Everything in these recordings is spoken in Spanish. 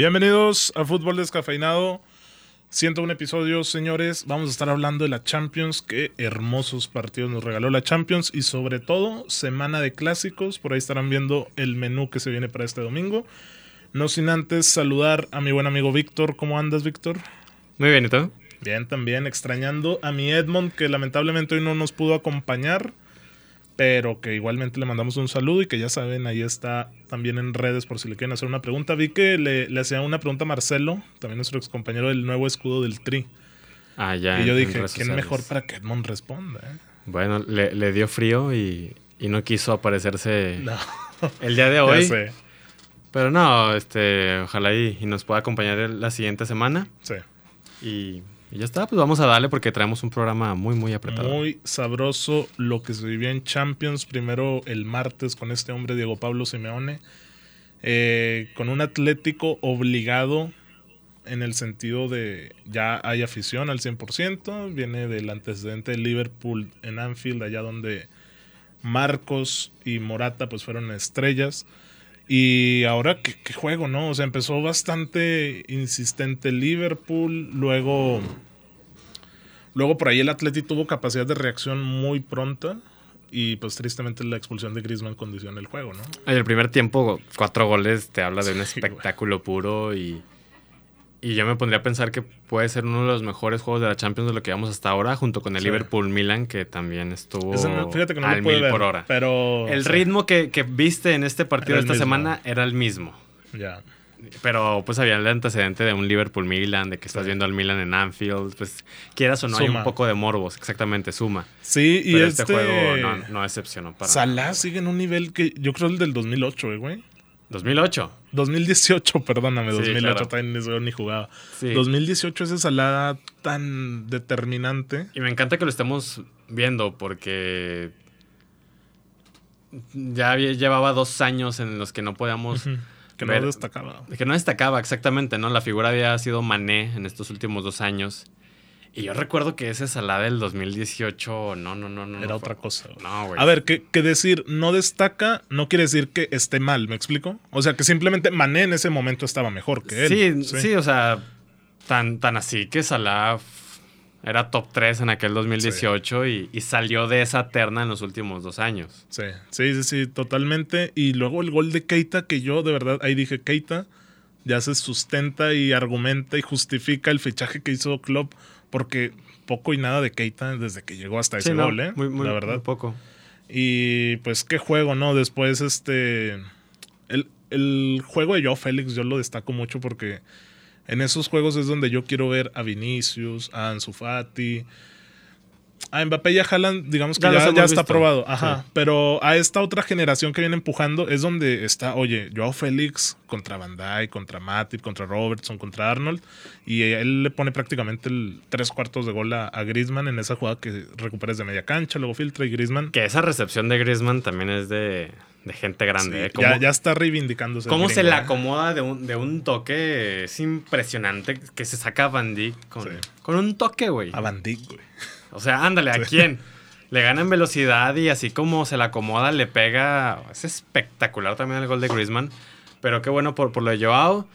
Bienvenidos a Fútbol Descafeinado. 101 episodios, señores. Vamos a estar hablando de la Champions. Qué hermosos partidos nos regaló la Champions. Y sobre todo, semana de clásicos. Por ahí estarán viendo el menú que se viene para este domingo. No sin antes saludar a mi buen amigo Víctor. ¿Cómo andas, Víctor? Muy bien, ¿y tú? Bien, también extrañando a mi Edmond, que lamentablemente hoy no nos pudo acompañar, pero que igualmente le mandamos un saludo y que ya saben, ahí está también en redes por si le quieren hacer una pregunta. Vi que le, le hacía una pregunta a Marcelo, también nuestro ex compañero del nuevo escudo del Tri. Ah, ya. y yo en dije, redes ¿quién mejor para que Edmond responda? eh?" Bueno, le, le dio frío y, y no quiso aparecerse No, el día de hoy. Pero no, este, ojalá y, y nos pueda acompañar la siguiente semana. Sí. Y, y ya está, pues vamos a darle porque traemos un programa muy, muy apretado. Muy sabroso lo que se vivió en Champions. Primero el martes con este hombre, Diego Pablo Simeone. eh, con un Atlético obligado en el sentido de ya hay afición al 100%. Viene del antecedente de Liverpool en Anfield, allá donde Marcos y Morata pues fueron estrellas. Y ahora, ¿qué, qué juego, ¿no? O sea, empezó bastante insistente Liverpool, luego... Luego por ahí el Atleti tuvo capacidad de reacción muy pronta y pues tristemente la expulsión de Griezmann condiciona el juego, ¿no? En el primer tiempo, cuatro goles, te habla de un Sí, espectáculo puro y, y yo me pondría a pensar que puede ser uno de los mejores juegos de la Champions de lo que vamos hasta ahora, junto con el Sí. Liverpool-Milan, que también estuvo Ese no- fíjate que no al mil ver, por hora. pero... El ritmo que, que viste en este partido Era esta mismo. semana era el mismo. Ya. Pero pues había el antecedente de un Liverpool-Milan, de que estás Sí. viendo al Milan en Anfield. Pues quieras o no, hay un poco de morbos, exactamente, suma. Sí, y Pero este, este, juego no, no decepcionó para. Salah sigue en un nivel que yo creo el del 2008, eh, güey. 2008. 2018, perdóname, Sí, 2008 claro. también ni jugaba. Sí. 2018 ese Salah tan determinante. Y me encanta que lo estemos viendo porque ya llevaba dos años en los que no podíamos. Que no ver- destacaba. Que no destacaba exactamente, ¿no? La figura había sido Mané en estos últimos dos años. Y yo recuerdo que ese Salah del 2018, no, no, no, no. Era no otra fue- cosa. No, güey. A ver, que, que decir no destaca no quiere decir que esté mal, ¿me explico? O sea, que simplemente Mané en ese momento estaba mejor que él. Sí, sí, o sea, tan, tan así que Salah era top 3 en aquel 2018 y, y salió de esa terna en los últimos dos años. Sí, sí, sí, sí, totalmente. Y luego el gol de Keita, que yo de verdad ahí dije, Keita ya se sustenta y argumenta y justifica el fichaje que hizo Klopp, porque poco y nada de Keita desde que llegó hasta ese Sí, no, gol, ¿eh? muy, muy- La verdad. muy poco. Y pues qué juego, ¿no? Después, este. El, el juego de Joe Félix yo lo destaco mucho porque en esos juegos es donde yo quiero ver a Vinicius, a Ansu Fati. A Mbappé y a Haaland, digamos que Ya está probado. Ajá. Sí. Pero a esta otra generación que viene empujando es donde está, oye, Joao Félix contra Van Dijk, contra Matip, contra Robertson, contra Arnold. Y él le pone prácticamente el tres cuartos de gol a, a Griezmann en esa jugada que recuperas de media cancha, luego filtra y Griezmann. Que esa recepción de Griezmann también es de, de gente grande. Sí, ¿eh? ¿Cómo, ya, ya está reivindicándose. cómo se le ¿eh? acomoda de un, de un toque? Es impresionante que se saca a Van Dijk con, Sí. con un toque, güey. A Van Dijk, güey. O sea, ándale, ¿a quién? Le gana en velocidad y así como se la acomoda, le pega. Es espectacular también el gol de Griezmann. Pero qué bueno por, por lo de Joao.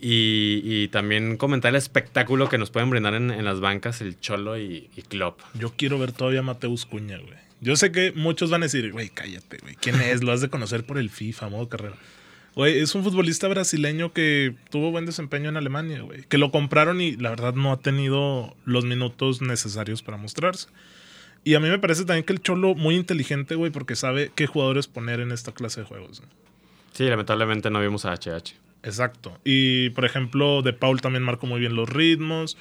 Y, y también comentar el espectáculo que nos pueden brindar en, en las bancas el Cholo y, y Klopp. Yo quiero ver todavía a Mateus Cuña, güey. Yo sé que muchos van a decir, güey, cállate, güey. ¿Quién es? Lo has de conocer por el FIFA, modo carrera. Güey, es un futbolista brasileño que tuvo buen desempeño en Alemania, güey. Que lo compraron y la verdad no ha tenido los minutos necesarios para mostrarse. Y a mí me parece también que el Cholo muy inteligente, güey, porque sabe qué jugadores poner en esta clase de juegos. ¿no? Sí, lamentablemente no vimos a HH. Exacto. Y por ejemplo, De Paul también marcó muy bien los ritmos.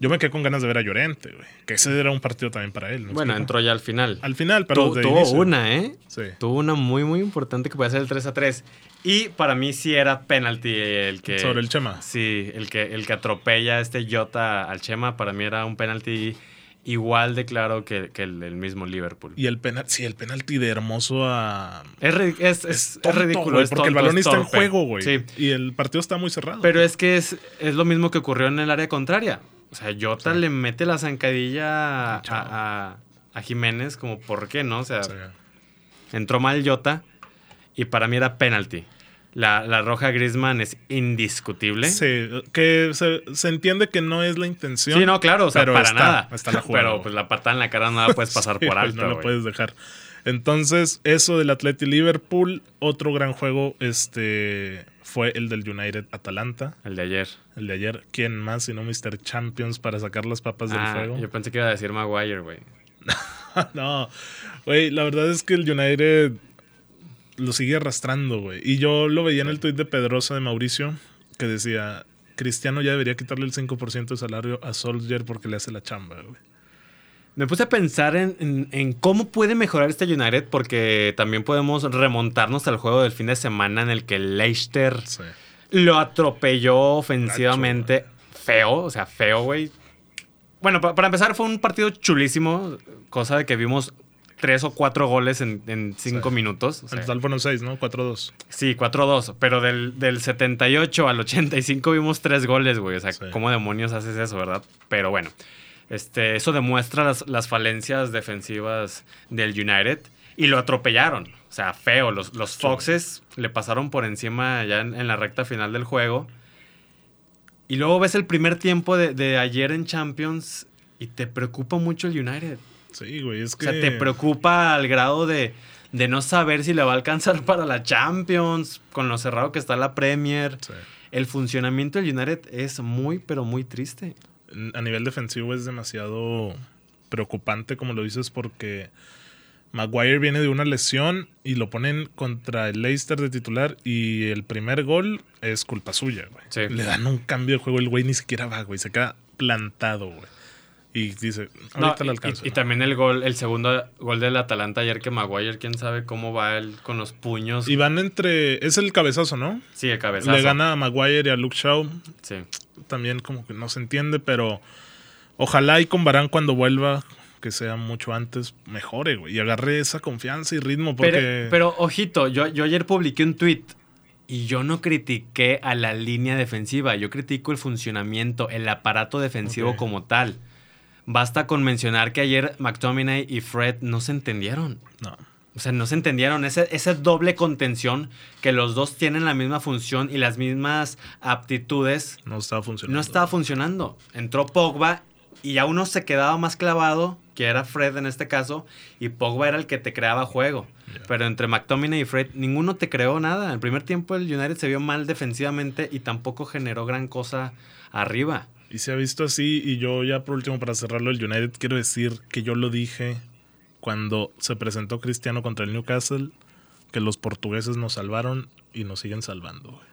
Yo me quedé con ganas de ver a Llorente, güey. Que ese era un partido también para él. ¿me Bueno, entró ya al final. Al final, pero Tu- de tuvo inicio. una, ¿eh? Sí. Tuvo una muy, muy importante que puede ser el 3 a 3. Y para mí sí era penalti el que. Sobre el Chema. Sí, el que, el que atropella a este Jota al Chema. Para mí era un penalti igual de claro que, que el mismo Liverpool. Y el penal, sí, el penalti de hermoso a. Es, es, es- Es, es tonto, ridículo. es porque el balón es está en juego, güey. Sí, Y el partido está muy cerrado. pero es que es, es lo mismo que ocurrió en el área contraria. O sea, Jota le mete la zancadilla a, a- a Jiménez, como, ¿por qué no? O sea, entró mal Jota y para mí era penalty. La, la roja Griezmann es indiscutible. sí, que se, se entiende que no es la intención. Sí, no, claro, o sea, pero para está, nada. está la jugada, pero pues la patada en la cara no la puedes pasar Sí, por güey, alto. No güey. puedes dejar. Entonces, eso del Atleti Liverpool, otro gran juego este fue el del United Atalanta, El de ayer. el de ayer. ¿Quién más sino Mr. Champions para sacar las papas del Ah, fuego? yo pensé que iba a decir Maguire, güey. no, güey, la verdad es que el United lo sigue arrastrando, güey. Y yo lo veía en el tuit de Pedrosa de Mauricio que decía, Cristiano ya debería quitarle el 5% de salario a Solskjaer porque le hace la chamba, güey. Me puse a pensar en, en- en cómo puede mejorar este United porque también podemos remontarnos al juego del fin de semana en el que Leicester Sí. lo atropelló ofensivamente feo, o sea, feo, güey. Bueno, pa- para empezar fue un partido chulísimo, cosa de que vimos tres o cuatro goles en, en cinco Sí. minutos. o sea, En total fueron 6, ¿no? 4-2. Sí, 4-2, pero del, del 78 al 85 vimos tres goles, güey. O sea, Sí. ¿cómo demonios haces eso, verdad? Pero bueno, este, eso demuestra las, las falencias defensivas del United y lo atropellaron. O sea, feo. Los, los Foxes le pasaron por encima ya en, en la recta final del juego. Y luego ves el primer tiempo de, de ayer en Champions y te preocupa mucho el United. Sí, güey, es O que... sea, te preocupa al grado de, de no saber si le va a alcanzar para la Champions, con lo cerrado que está la Premier. Sí. El funcionamiento del United es muy, pero muy triste. A nivel defensivo es demasiado preocupante, como lo dices, porque Maguire viene de una lesión y lo ponen contra el Leicester de titular y el primer gol es culpa suya, güey. Sí. Le dan un cambio de juego, el güey ni siquiera va, güey, se queda plantado, güey. Y dice, No, ahorita y, lo alcanzo. y- y ¿no? también el gol, el segundo gol del Atalanta ayer que Maguire, quién sabe cómo va él con los puños. Y van entre, es el cabezazo, ¿no? sí, el cabezazo. Le gana a Maguire y a Luke Shaw, Sí. también como que no se entiende, pero ojalá y con Barán cuando vuelva, que sea mucho antes, mejore, güey. Y agarre esa confianza y ritmo porque... Pero, pero, ojito, yo, yo ayer publiqué un tweet y yo no critiqué a la línea defensiva, yo critico el funcionamiento, el aparato defensivo como tal. Basta con mencionar que ayer McTominay y Fred no se entendieron. No. O sea, no se entendieron. Ese, esa doble contención que los dos tienen la misma función y las mismas aptitudes No estaba funcionando. no estaba funcionando. Entró Pogba y ya uno se quedaba más clavado, que era Fred en este caso, y Pogba era el que te creaba juego. Pero entre McTominay y Fred, ninguno te creó nada. En el primer tiempo el United se vio mal defensivamente y tampoco generó gran cosa arriba. Y se ha visto así. Y yo ya por último, para cerrarlo, el United, quiero decir que yo lo dije cuando se presentó Cristiano contra el Newcastle, que los portugueses nos salvaron y nos siguen salvando, güey.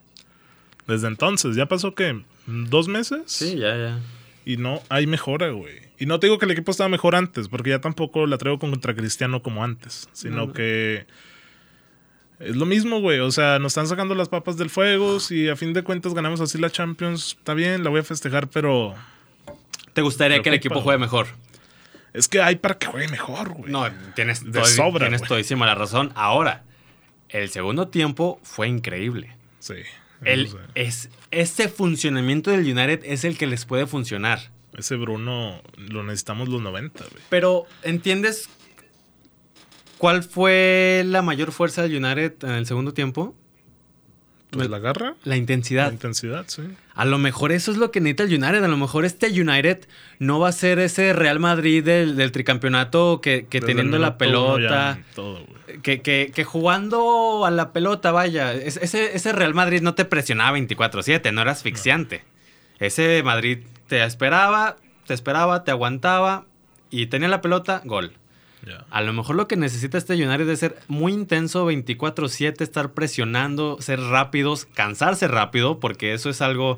Desde entonces, ¿ya pasó qué? ¿Dos meses? Sí, ya, ya. Y no hay mejora, güey. Y no te digo que el equipo estaba mejor antes, porque ya tampoco la traigo contra Cristiano como antes, sino No, no. que es lo mismo, güey. O sea, nos están sacando las papas del fuego. Si a fin de cuentas ganamos así la Champions, está bien, la voy a festejar, pero ¿Te gustaría que el equipo juegue mejor? es que hay para que juegue mejor, güey. No, tienes, De sobra, tienes todísima la razón. Ahora, el segundo tiempo fue increíble. Sí. El, es, este funcionamiento del United es el que les puede funcionar. Ese Bruno lo necesitamos los 90, güey. Pero, ¿entiendes cuál fue la mayor fuerza del United en el segundo tiempo? Pues la garra, La la intensidad. intensidad, sí. A lo mejor eso es lo que necesita el United. A lo mejor este United no va a ser ese Real Madrid del, del tricampeonato que, teniendo la pelota. Todo. Que, que- que jugando a la pelota, vaya, es- ese, ese Real Madrid no te presionaba 24-7, no era asfixiante. Ese Madrid te esperaba, te esperaba, te aguantaba y tenía la pelota, gol. A lo mejor lo que necesita este United es ser muy intenso 24-7, estar presionando, ser rápidos, cansarse rápido, porque eso es algo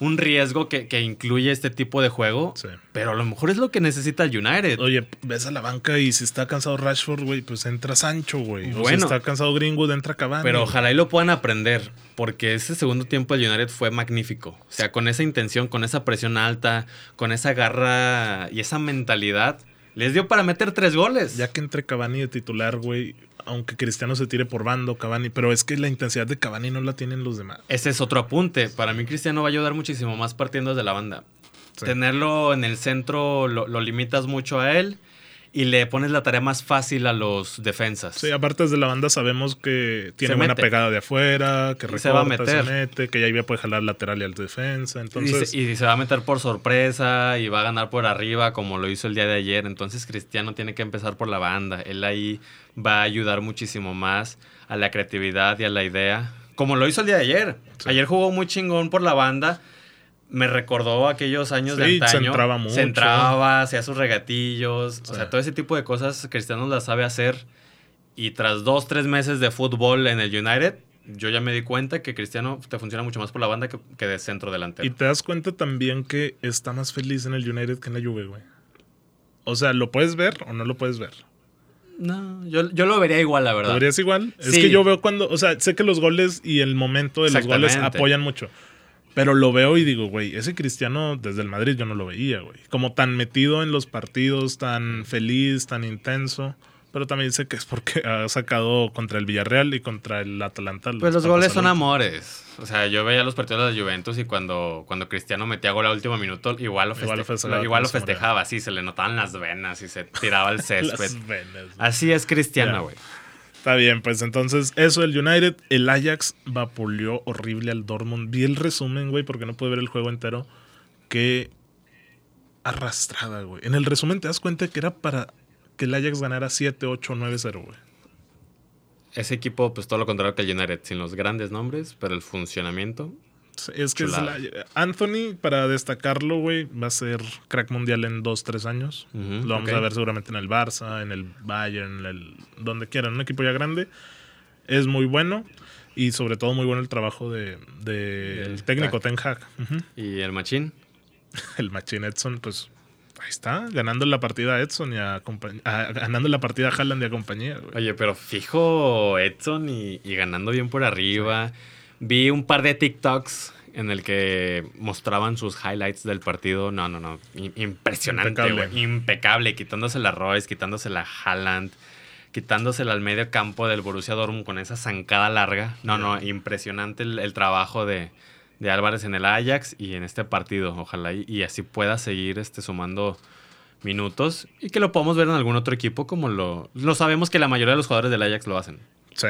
un riesgo que, que incluye este tipo de juego. Sí. Pero a lo mejor es lo que necesita el United. Oye, ves a la banca y si está cansado Rashford, güey, pues entra Sancho, güey. O si Bueno. está cansado Greenwood, entra Cavani. Pero ojalá y lo puedan aprender, porque ese segundo tiempo del United fue magnífico. O sea, con esa intención, con esa presión alta, con esa garra y esa mentalidad, les dio para meter tres goles. Ya que entre Cavani de titular, güey, aunque Cristiano se tire por bando, Cavani, pero es que la intensidad de Cavani no la tienen los demás. Ese es otro apunte. Para mí Cristiano va a ayudar muchísimo más partiendo desde la banda. Sí. Tenerlo en el centro lo, lo limitas mucho a él y le pones la tarea más fácil a los defensas. Sí, aparte desde la banda sabemos que tiene Se buena pegada de afuera, que recorta, se va a se, meter. mete, que ya puede jalar lateral y al defensa. Y Entonces, se, y se va a meter por sorpresa y va a ganar por arriba como lo hizo el día de ayer. Entonces Cristiano tiene que empezar por la banda. Él ahí va a ayudar muchísimo más a la creatividad y a la idea. Como lo hizo el día de ayer. Sí. Ayer jugó muy chingón por la banda. Me recordó aquellos años de Sí, se antaño. entraba mucho. Se entraba, hacía sus regatillos. Sí. O sea, todo ese tipo de cosas Cristiano las sabe hacer. Y tras dos, tres meses de fútbol en el United, yo ya me di cuenta que Cristiano te funciona mucho más por la banda que, que de centro delantero. y te das cuenta también que está más feliz en el United que en la Juve, güey. O sea, ¿lo puedes ver o no lo puedes ver? No, yo, yo lo vería igual, la verdad. ¿Lo verías igual? Es que yo veo cuando, o sea, sé que los goles y el momento de los goles apoyan mucho. Pero lo veo y digo, güey, ese Cristiano desde el Madrid yo no lo veía, güey. Como tan metido en los partidos, tan feliz, tan intenso. Pero también sé que es porque ha sacado contra el Villarreal y contra el Atalanta. Pues los goles al son amores. O sea, yo veía los partidos de la Juventus y cuando, cuando Cristiano metía gol al último minuto, igual lo, feste- Igual lo festejaba igual lo festejaba, sí, se le notaban las venas y se tiraba el césped. Las venas. Así es Cristiano, güey. Está bien, pues entonces eso el United, el Ajax vapuleó horrible al Dortmund. Vi el resumen, güey, porque no pude ver el juego entero. Qué arrastrada, güey. En el resumen te das cuenta que era para que el Ajax ganara 7, 8, 9, 0, güey. Ese equipo, pues todo lo contrario que el United, sin los grandes nombres, pero el funcionamiento. Es que es Anthony, para destacarlo, güey, va a ser crack mundial en 2, 3 años. Lo vamos a ver seguramente en el Barça, en el Bayern, en el, donde quieran, un equipo ya grande. Es muy bueno y sobre todo muy bueno el trabajo de, de Del el técnico crack. Ten Hag. Y el Machín, El Machine Edson, pues ahí está, ganando la partida a Edson y a ganando la partida a Haaland y a compañía. güey. Oye, pero fijo Edson y, y ganando bien por arriba. Vi un par de TikToks en el que mostraban sus highlights del partido. No, no, no. im- Impresionante, Impecable. güey. Impecable. Quitándosela a Royce, quitándosela a Haaland, quitándosela al medio campo del Borussia Dortmund con esa zancada larga. No, no. Impresionante el, el trabajo de, de Álvarez en el Ajax y en este partido. Ojalá y, y así pueda seguir este, sumando minutos y que lo podamos ver en algún otro equipo como lo, lo sabemos que la mayoría de los jugadores del Ajax lo hacen. Sí.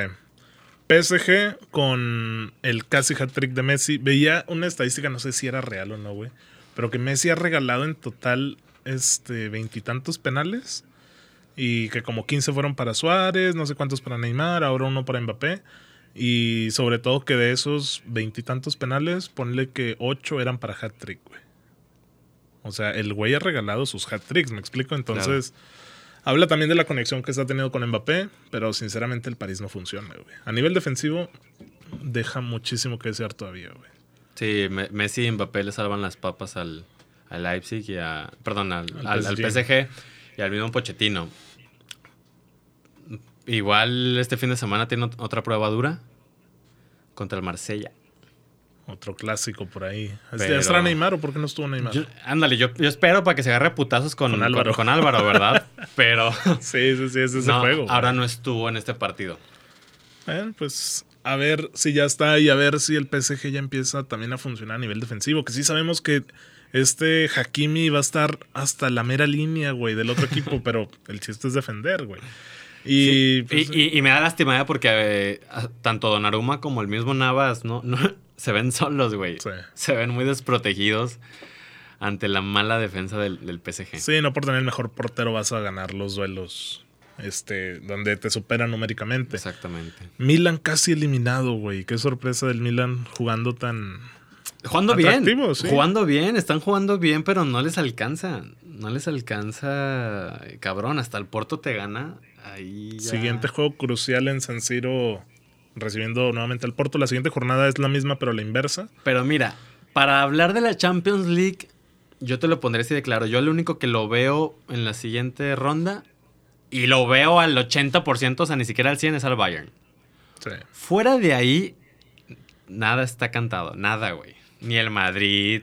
PSG con el casi hat-trick de Messi. Veía una estadística, no sé si era real o no, güey. Pero que Messi ha regalado en total este veintitantos penales. Y que como 15 fueron para Suárez, no sé cuántos para Neymar, ahora uno para Mbappé. Y sobre todo que de esos veintitantos penales, ponle que ocho eran para hat-trick, güey. O sea, el güey ha regalado sus hat-tricks, ¿me explico? Entonces, habla también de la conexión que está teniendo con Mbappé, pero sinceramente el París no funciona, güey. A nivel defensivo, deja muchísimo que desear todavía, güey. Sí, Me- Messi y Mbappé le salvan las papas al, al Leipzig y a. Perdón, al, Al al- al PSG. Y al mismo Pochettino. Igual este fin de semana tiene ot- otra prueba dura contra el Marsella. Otro clásico por ahí. Pero- ¿Estará Neymar o por qué no estuvo Neymar? Yo- ándale, yo, yo espero para que se agarre putazos con, Álvaro. con Álvaro, ¿verdad? Pero Sí, sí, sí, es ese no, juego. ahora no estuvo en este partido. Pues a ver si ya está y a ver si el PSG ya empieza también a funcionar a nivel defensivo. Que sí sabemos que este Hakimi va a estar hasta la mera línea, güey, del otro equipo, pero el chiste es defender, güey. Y, pues, y- y me da lástima ¿eh? porque eh, tanto Donnarumma como el mismo Navas no, no se ven solos, güey. Sí. Se ven muy desprotegidos ante la mala defensa del, del PSG. sí, no por tener el mejor portero vas a ganar los duelos este, donde te superan numéricamente. Exactamente. Milan casi eliminado, güey. Qué sorpresa del Milan jugando tan... Jugando bien. Sí. Jugando bien, están jugando bien, pero no les alcanza. No les alcanza, cabrón. Hasta el Porto te gana. Ahí ya- Siguiente juego crucial en San Siro recibiendo nuevamente al Porto. La siguiente jornada es la misma, pero la inversa. Pero mira, para hablar de la Champions League, yo te lo pondré así de claro. Yo lo único que lo veo en la siguiente ronda, y lo veo al 80%, o sea, ni siquiera al 100 es al Bayern. Sí. Fuera de ahí, nada está cantado. Nada, güey. Ni el Madrid,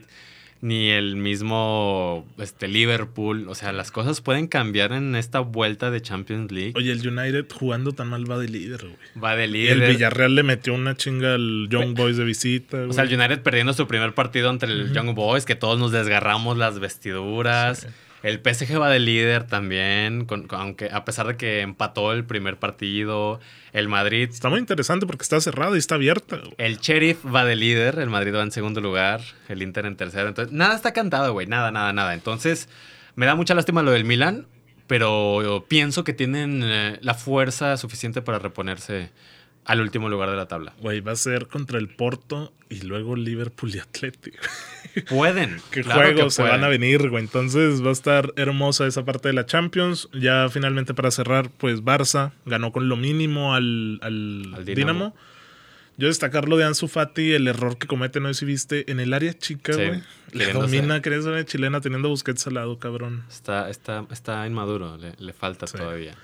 ni el mismo este, Liverpool. O sea, las cosas pueden cambiar en esta vuelta de Champions League. Oye, el United jugando tan mal va de líder, güey. Va de Y líder. el Villarreal le metió una chinga al Young Boys de visita. O sea, el. United perdiendo su primer partido ante el Young Boys, que todos nos desgarramos las vestiduras. Sí. El PSG va de líder también, con- con- aunque a pesar de que empató el primer partido. El Madrid Está muy interesante porque está cerrada y está abierta. güey. El Sheriff va de líder, el Madrid va en segundo lugar, el Inter en tercero. Entonces, nada está cantado, güey. Nada, nada, nada. Entonces, me da mucha lástima lo del Milan, pero pienso que tienen eh, la fuerza suficiente para reponerse al último lugar de la tabla. Güey, va a ser contra el Porto y luego Liverpool y Atlético. Pueden. Qué claro juegos se pueden. van a venir, güey. Entonces va a estar hermosa esa parte de la Champions. Ya finalmente para cerrar, pues Barça ganó con lo mínimo al, al, Al Dinamo. Yo destacar lo de Ansu Fati, el error que comete, no sé si viste, en el área chica, Sí, güey. le domina, quería ser chilena teniendo Busquets al lado, cabrón. Está, está, está inmaduro, le, le falta Sí. todavía.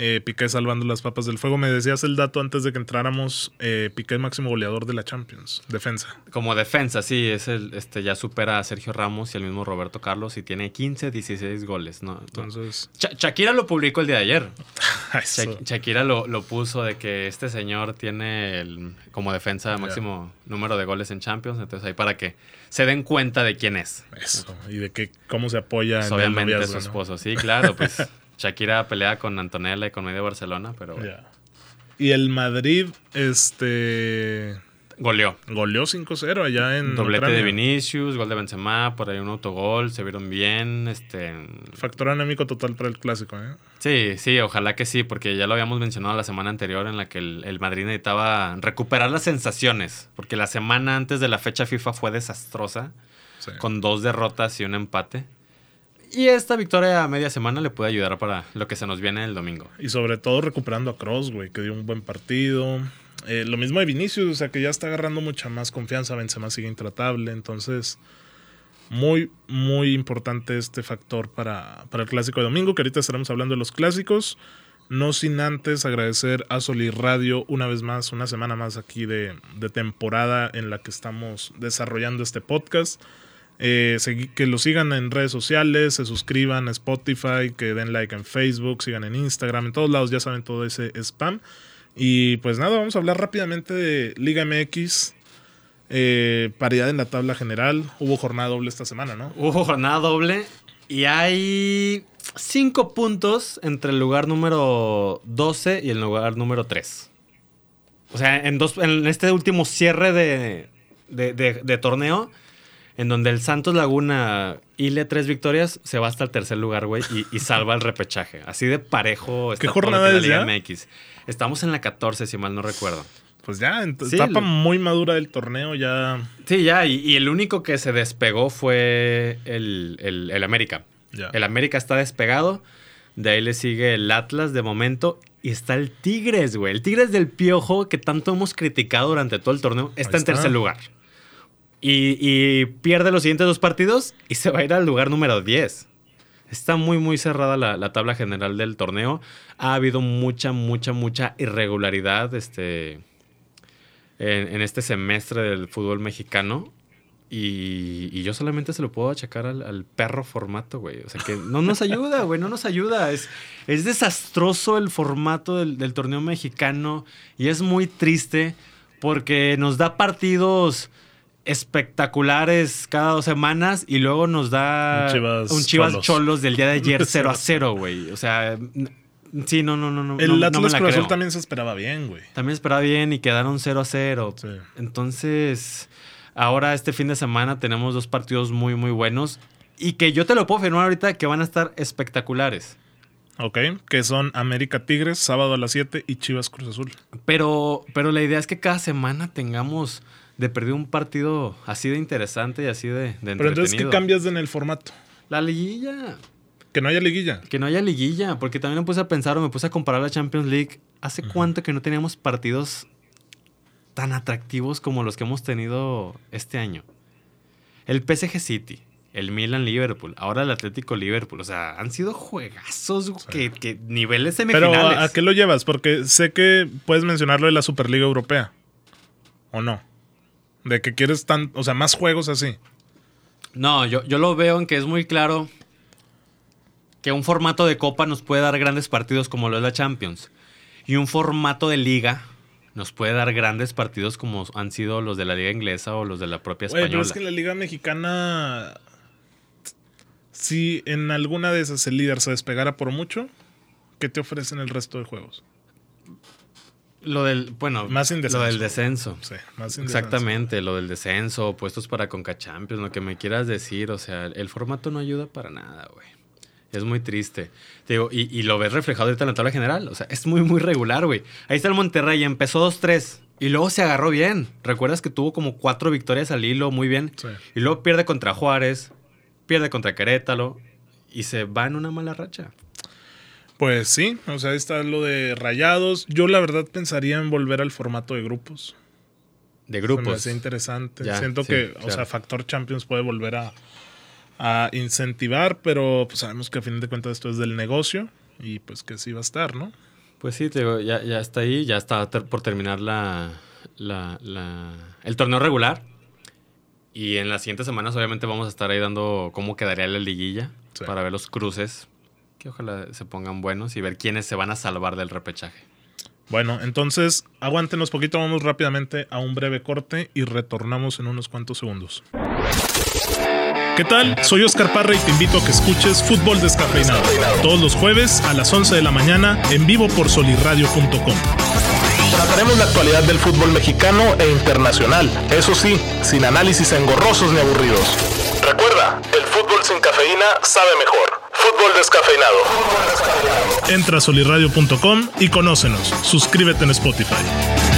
Eh, Piqué salvando las papas del fuego. Me decías el dato antes de que entráramos. Eh, Piqué máximo goleador de la Champions. Defensa. Como defensa, sí, es el, este, ya supera a Sergio Ramos y al mismo Roberto Carlos y tiene 15, 16 goles. ¿no? Entonces, Sha- Shakira lo publicó el día de ayer. eso. Shak- Shakira lo, lo puso de que este señor tiene el, como defensa máximo número de goles en Champions. Entonces ahí para que se den cuenta de quién es. Eso. Y de que cómo se apoya Pues, en el obviamente noviazgo, su ¿no? esposo. Sí, claro, pues Shakira pelea con Antonella y con medio Barcelona, pero bueno. Y el Madrid, este. goleó. Goleó 5-0 allá en. Doblete Ucrania. de Vinicius, gol de Benzema, por ahí un autogol, se vieron bien, este... Factor anémico total para el clásico, ¿eh? Sí, sí, ojalá que sí, porque ya lo habíamos mencionado la semana anterior en la que el, el Madrid necesitaba recuperar las sensaciones, porque la semana antes de la fecha FIFA fue desastrosa, Sí. con dos derrotas y un empate. Y esta victoria a media semana le puede ayudar para lo que se nos viene el domingo. Y sobre todo recuperando a Cross, güey, que dio un buen partido. Eh, lo mismo de Vinicius, o sea que ya está agarrando mucha más confianza. Benzema sigue intratable. Entonces, muy, muy importante este factor para, para el clásico de domingo, que ahorita estaremos hablando de los clásicos. No sin antes agradecer a Soli Radio una vez más, una semana más aquí de, de temporada en la que estamos desarrollando este podcast. Eh, que lo sigan en redes sociales, se suscriban a Spotify, que den like en Facebook, sigan en Instagram, en todos lados ya saben todo ese spam. Y pues nada, vamos a hablar rápidamente de Liga MX. Eh, paridad en la tabla general. Hubo jornada doble esta semana, ¿no? Hubo jornada doble y hay cinco puntos entre el lugar número 12 y el lugar número 3. O sea, en, dos, en este último cierre de- de torneo, en donde el Santos Laguna hile tres victorias, se va hasta el tercer lugar, güey, y, y salva el repechaje. Así de parejo está ¿Qué jornada es la Liga ya? MX. Estamos en la 14, si mal no recuerdo. Pues ya, en Sí, etapa muy madura del torneo, ya. Sí, ya, y, y el único que se despegó fue el, el- el América. ya. El América está despegado. De ahí le sigue el Atlas de momento. Y está el Tigres, güey. El Tigres del Piojo, que tanto hemos criticado durante todo el torneo, está en tercer lugar. Y, pierde los siguientes dos partidos y se va a ir al lugar número 10. Está muy, muy cerrada la, la tabla general del torneo. Ha habido mucha, mucha, mucha irregularidad este, en, este semestre del fútbol mexicano. Y, y yo solamente se lo puedo achacar al, perro formato, güey. O sea que no nos ayuda, güey, no nos ayuda. Es, es desastroso el formato del torneo mexicano y es muy triste porque nos da partidos espectaculares cada dos semanas y luego nos da Un Chivas un Chivas Cholos. cholos. del día de ayer 0 a 0, güey. O sea, sí, no, no, no, no. El no, Atlas la Cruz Azul también se esperaba bien, güey. También esperaba bien y quedaron 0 a 0. Sí. Entonces, ahora este fin de semana tenemos dos partidos muy, muy buenos y que yo te lo puedo firmar ahorita que van a estar espectaculares. Ok, que son América Tigres, sábado a las 7 y Chivas Cruz Azul. Pero, pero la idea es que cada semana tengamos de perder un partido así de interesante y así de, de Pero entonces, ¿qué cambias en el formato? La liguilla. Que no haya liguilla. Que no haya liguilla, porque también me puse a pensar o me puse a comparar la Champions League. ¿Hace cuánto que no teníamos partidos tan atractivos como los que hemos tenido este año? el PSG City, el Milan Liverpool, ahora el Atlético Liverpool. O sea, han sido juegazos que, que niveles semifinales. Pero ¿a qué lo llevas? Porque sé que puedes mencionarlo de la Superliga Europea. ¿O no? De que quieres tan, o sea, más juegos así. No, yo, yo lo veo en que es muy claro que un formato de copa nos puede dar grandes partidos como lo es la Champions. Y un formato de liga nos puede dar grandes partidos como han sido los de la liga inglesa o los de la propia española. pero es que la Liga Mexicana. Si en alguna de esas el líder se despegara por mucho, ¿qué te ofrecen el resto de juegos? Lo del, bueno, Más lo del descenso. Sí, más Exactamente, lo del descenso, puestos para Conca Champions, lo que me quieras decir, o sea, el formato no ayuda para nada, güey. Es muy triste. Te digo, y, y lo ves reflejado ahorita en la tabla general, o sea, es muy, muy regular, güey. Ahí está el Monterrey, empezó 2-3 y luego se agarró bien. ¿Recuerdas que tuvo como cuatro victorias al hilo, muy bien? Sí. Y luego pierde contra Juárez, pierde contra Querétaro y se va en una mala racha. Pues sí, o sea, ahí está lo de rayados. Yo la verdad pensaría en volver al formato de grupos. De Se me grupos. hace interesante. Ya, Siento sí, que, o sea, Factor Champions puede volver a, a incentivar, pero pues sabemos que a fin de cuentas esto es del negocio y pues que sí va a estar, ¿no? Pues sí, te digo, ya, ya está ahí, ya está ter- por terminar la, la- la- el torneo regular. Y en las siguientes semanas obviamente vamos a estar ahí dando cómo quedaría la liguilla Sí. para ver los cruces, que ojalá se pongan buenos y ver quiénes se van a salvar del repechaje. Bueno, entonces aguántenos poquito, vamos rápidamente a un breve corte y retornamos en unos cuantos segundos. ¿Qué tal? Soy Oscar Parra y te invito a que escuches Fútbol Descafeinado todos los jueves a las 11 de la mañana en vivo por solirradio.com. Trataremos la actualidad del fútbol mexicano e internacional. Eso sí, sin análisis engorrosos ni aburridos. Recuerda, el fútbol sin cafeína sabe mejor. Fútbol descafeinado. Entra a solirradio.com y conócenos. Suscríbete en Spotify.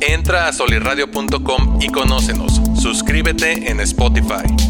Entra a solirradio.com y conócenos. Suscríbete en Spotify.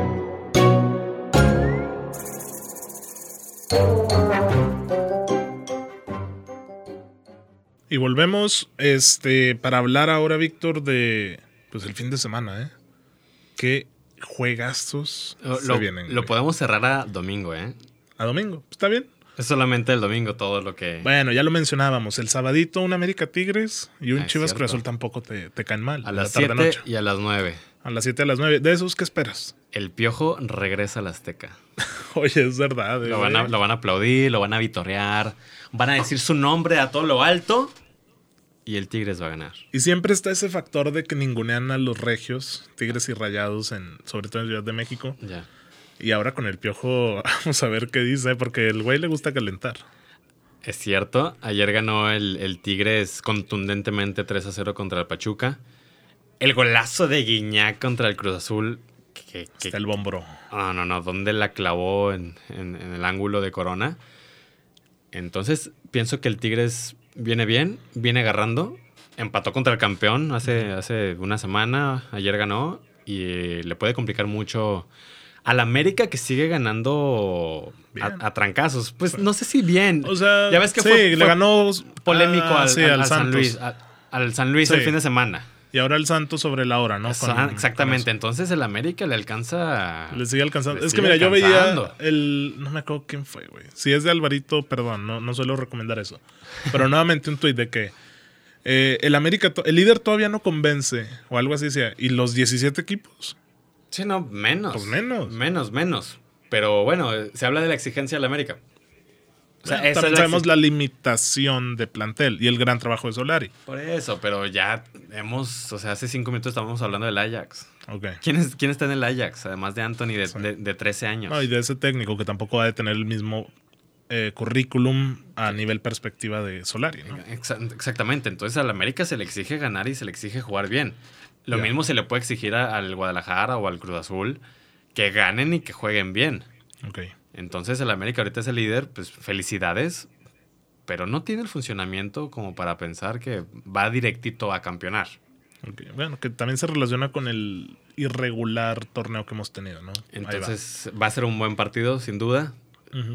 Y volvemos este, para hablar ahora, Víctor, de pues el fin de semana, ¿eh? ¿Qué juegazos Lo, se lo- vienen? lo podemos cerrar a domingo, ¿eh? A domingo, ¿está bien? Es solamente el domingo todo lo que... Bueno, ya lo mencionábamos. El sabadito, un América Tigres y un Ah, Chivas. Cruz Azul tampoco te, te caen mal. a la las 7 tarde-noche. y a las 9. A las 7 a las 9. ¿De esos qué esperas? El Piojo regresa al Azteca. Oye, es verdad. Lo eh, van, a, lo van a aplaudir, lo van a vitorrear, van a decir su nombre a todo lo alto y el Tigres va a ganar. Y siempre está ese factor de que ningunean a los regios, Tigres y Rayados, en, sobre todo en Ciudad de México. Ya. Y ahora con el piojo, vamos a ver qué dice, porque el güey le gusta calentar. Es cierto, ayer ganó el, el Tigres contundentemente 3 a 0 contra el Pachuca. El golazo de Guiñac contra el Cruz Azul. Que, que- Está el bombro. No, no, no. ¿Dónde la clavó en, en- en el ángulo de Corona? Entonces, pienso que el Tigres viene bien, viene agarrando. Empató contra el campeón hace, hace una semana. Ayer ganó. Y eh, le puede complicar mucho al América que sigue ganando a, a trancazos. Pues no sé si bien. O sea, ya ves que sí, fue, le ganó polémico ah, al, sí, al- al al San. Luis. al San Luis Sí. el fin de semana. Y ahora el Santos sobre la hora, ¿no? Con- Exactamente. con Entonces el América le alcanza. Le sigue alcanzando. Le es que mira, yo veía el. No me acuerdo quién fue, güey. Si es de Alvarito, perdón, no, no suelo recomendar eso. Pero nuevamente un tuit de que. eh, el América, el líder todavía no convence, o algo así decía. Y los 17 equipos. Sí, no, menos. Pues menos. Menos, menos. Pero bueno, eh, se habla de la exigencia del América. O sea, Bueno, esa también sabemos la limitación de plantel y el gran trabajo de Solari. Por eso, pero ya hemos. O sea, hace cinco minutos estábamos hablando del Ajax. ¿Quién, es- quién está en el Ajax? Además de Anthony de, de- de 13 años. No, y de ese técnico que tampoco va a tener el mismo eh, currículum a nivel perspectiva de Solari, ¿no? Exa- Exactamente. Entonces al América se le exige ganar y se le exige jugar bien. Lo mismo se le puede exigir a- al Guadalajara o al Cruz Azul que ganen y que jueguen bien. Ok. Entonces el América ahorita es el líder, pues felicidades, pero no tiene el funcionamiento como para pensar que va directito a campeonar. Bueno, que también se relaciona con el irregular torneo que hemos tenido, ¿no? Va. Entonces va. a ser un buen partido, sin duda.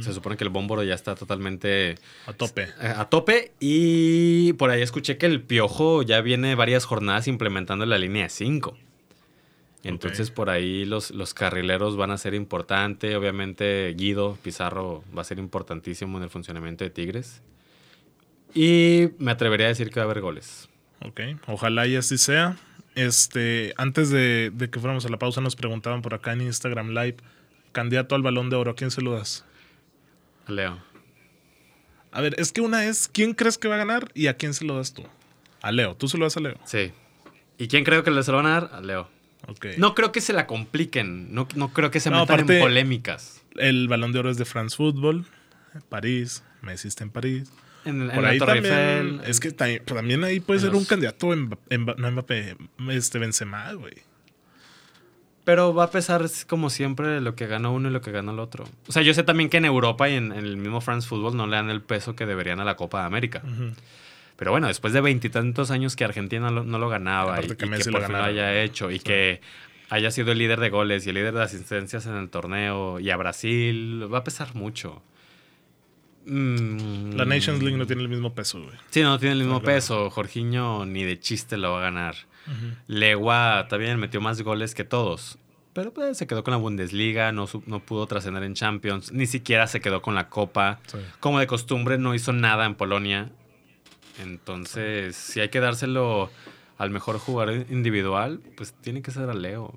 Se supone que el Bómboro ya está totalmente A tope. eh, a tope y por ahí escuché que el Piojo ya viene varias jornadas implementando la línea de 5. Entonces por ahí los, los carrileros van a ser importante. Obviamente Guido Pizarro va a ser importantísimo en el funcionamiento de Tigres. Y me atrevería a decir que va a haber goles. Ok. Ojalá y así sea. Este, antes de, de que fuéramos a la pausa, nos preguntaban por acá en Instagram Live, candidato al balón de oro, ¿a quién se lo das? Leo. A ver, es que una es, ¿quién crees que va a ganar y a quién se lo das tú? A Leo, tú se lo das a Leo. Sí. ¿Y quién creo que les lo van a dar? A Leo. No creo que se la compliquen. No, no creo que se No, metan aparte- en polémicas. El balón de oro es de France Football, París, Messi está en París. En, en Por ahí también, Eiffel, es en- que también, también ahí puede en ser los- un candidato, en, no Mbappé, este Benzema, güey. Pero va a pesar es como siempre lo que gana uno y lo que gana el otro. O sea, yo sé también que en Europa y en, en el mismo France Football no le dan el peso que deberían a la Copa de América. Pero bueno, después de veintitantos años que Argentina lo- no lo ganaba y, que Messi por lo fin lo haya hecho y Sí. que haya sido el líder de goles y el líder de asistencias en el torneo y a Brasil, va a pesar mucho. Mm, La Nations League no tiene el mismo peso, güey. Sí, no tiene el mismo Claro. peso. Jorginho ni de chiste lo va a ganar. Legua también metió más goles que todos. Pero pues, se quedó con la Bundesliga, no, no pudo trascender en Champions, ni siquiera se quedó con la Copa. Sí. Como de costumbre, no hizo nada en Polonia. Entonces, si hay que dárselo al mejor jugador individual, pues tiene que ser a Leo.